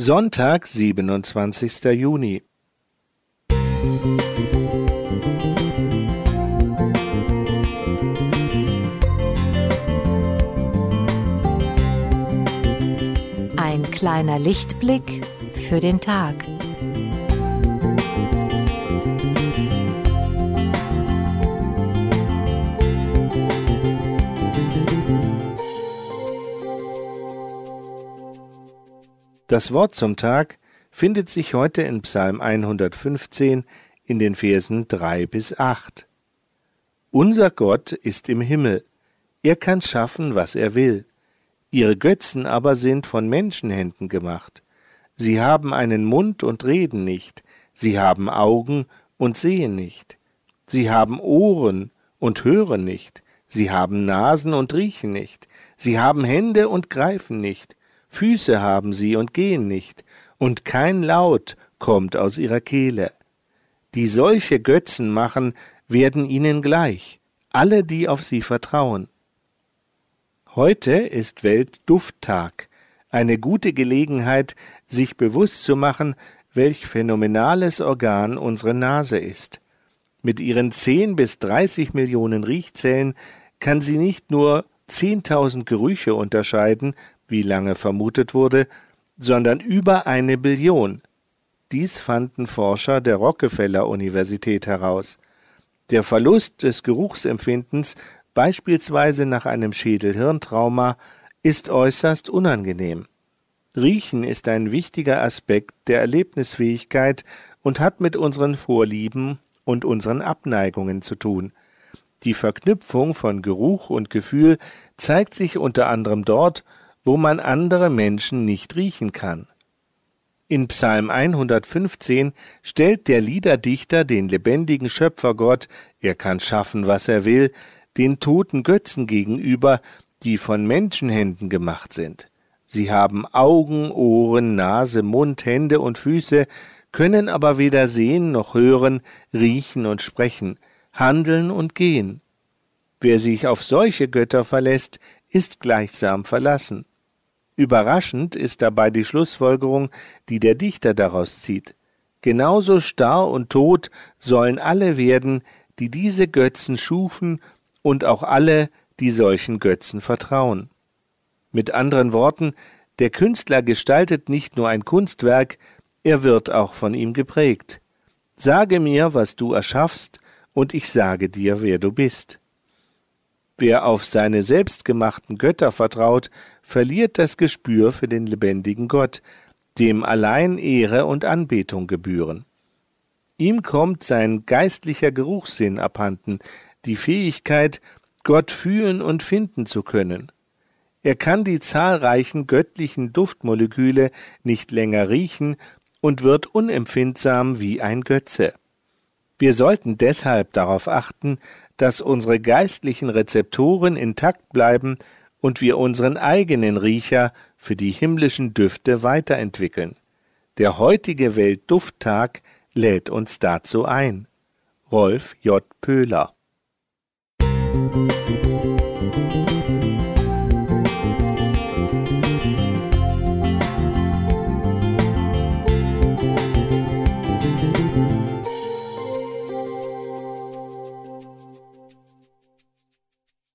Sonntag, 27. Juni. Ein kleiner Lichtblick für den Tag. Das Wort zum Tag findet sich heute in Psalm 115 in den Versen 3 bis 8. Unser Gott ist im Himmel, er kann schaffen, was er will. Ihre Götzen aber sind von Menschenhänden gemacht. Sie haben einen Mund und reden nicht, sie haben Augen und sehen nicht. Sie haben Ohren und hören nicht, sie haben Nasen und riechen nicht, sie haben Hände und greifen nicht, Füße haben sie und gehen nicht, und kein Laut kommt aus ihrer Kehle. Die solche Götzen machen, werden ihnen gleich, alle, die auf sie vertrauen. Heute ist Weltdufttag, eine gute Gelegenheit, sich bewusst zu machen, welch phänomenales Organ unsere Nase ist. Mit ihren zehn bis dreißig Millionen Riechzellen kann sie nicht nur zehntausend Gerüche unterscheiden, wie lange vermutet wurde, sondern über eine Billion. Dies fanden Forscher der Rockefeller Universität heraus. Der Verlust des Geruchsempfindens, beispielsweise nach einem Schädel-Hirntrauma, ist äußerst unangenehm. Riechen ist ein wichtiger Aspekt der Erlebnisfähigkeit und hat mit unseren Vorlieben und unseren Abneigungen zu tun. Die Verknüpfung von Geruch und Gefühl zeigt sich unter anderem dort, wo man andere Menschen nicht riechen kann. In Psalm 115 stellt der Liederdichter den lebendigen Schöpfergott, er kann schaffen, was er will, den toten Götzen gegenüber, die von Menschenhänden gemacht sind. Sie haben Augen, Ohren, Nase, Mund, Hände und Füße, können aber weder sehen noch hören, riechen und sprechen, handeln und gehen. Wer sich auf solche Götter verlässt, ist gleichsam verlassen. Überraschend ist dabei die Schlussfolgerung, die der Dichter daraus zieht. Genauso starr und tot sollen alle werden, die diese Götzen schufen, und auch alle, die solchen Götzen vertrauen. Mit anderen Worten, der Künstler gestaltet nicht nur ein Kunstwerk, er wird auch von ihm geprägt. Sage mir, was du erschaffst, und ich sage dir, wer du bist. Wer auf seine selbstgemachten Götter vertraut, verliert das Gespür für den lebendigen Gott, dem allein Ehre und Anbetung gebühren. Ihm kommt sein geistlicher Geruchssinn abhanden, die Fähigkeit, Gott fühlen und finden zu können. Er kann die zahlreichen göttlichen Duftmoleküle nicht länger riechen und wird unempfindsam wie ein Götze. Wir sollten deshalb darauf achten, dass unsere geistlichen Rezeptoren intakt bleiben und wir unseren eigenen Riecher für die himmlischen Düfte weiterentwickeln. Der heutige Weltdufttag lädt uns dazu ein. Rolf J. Pöhler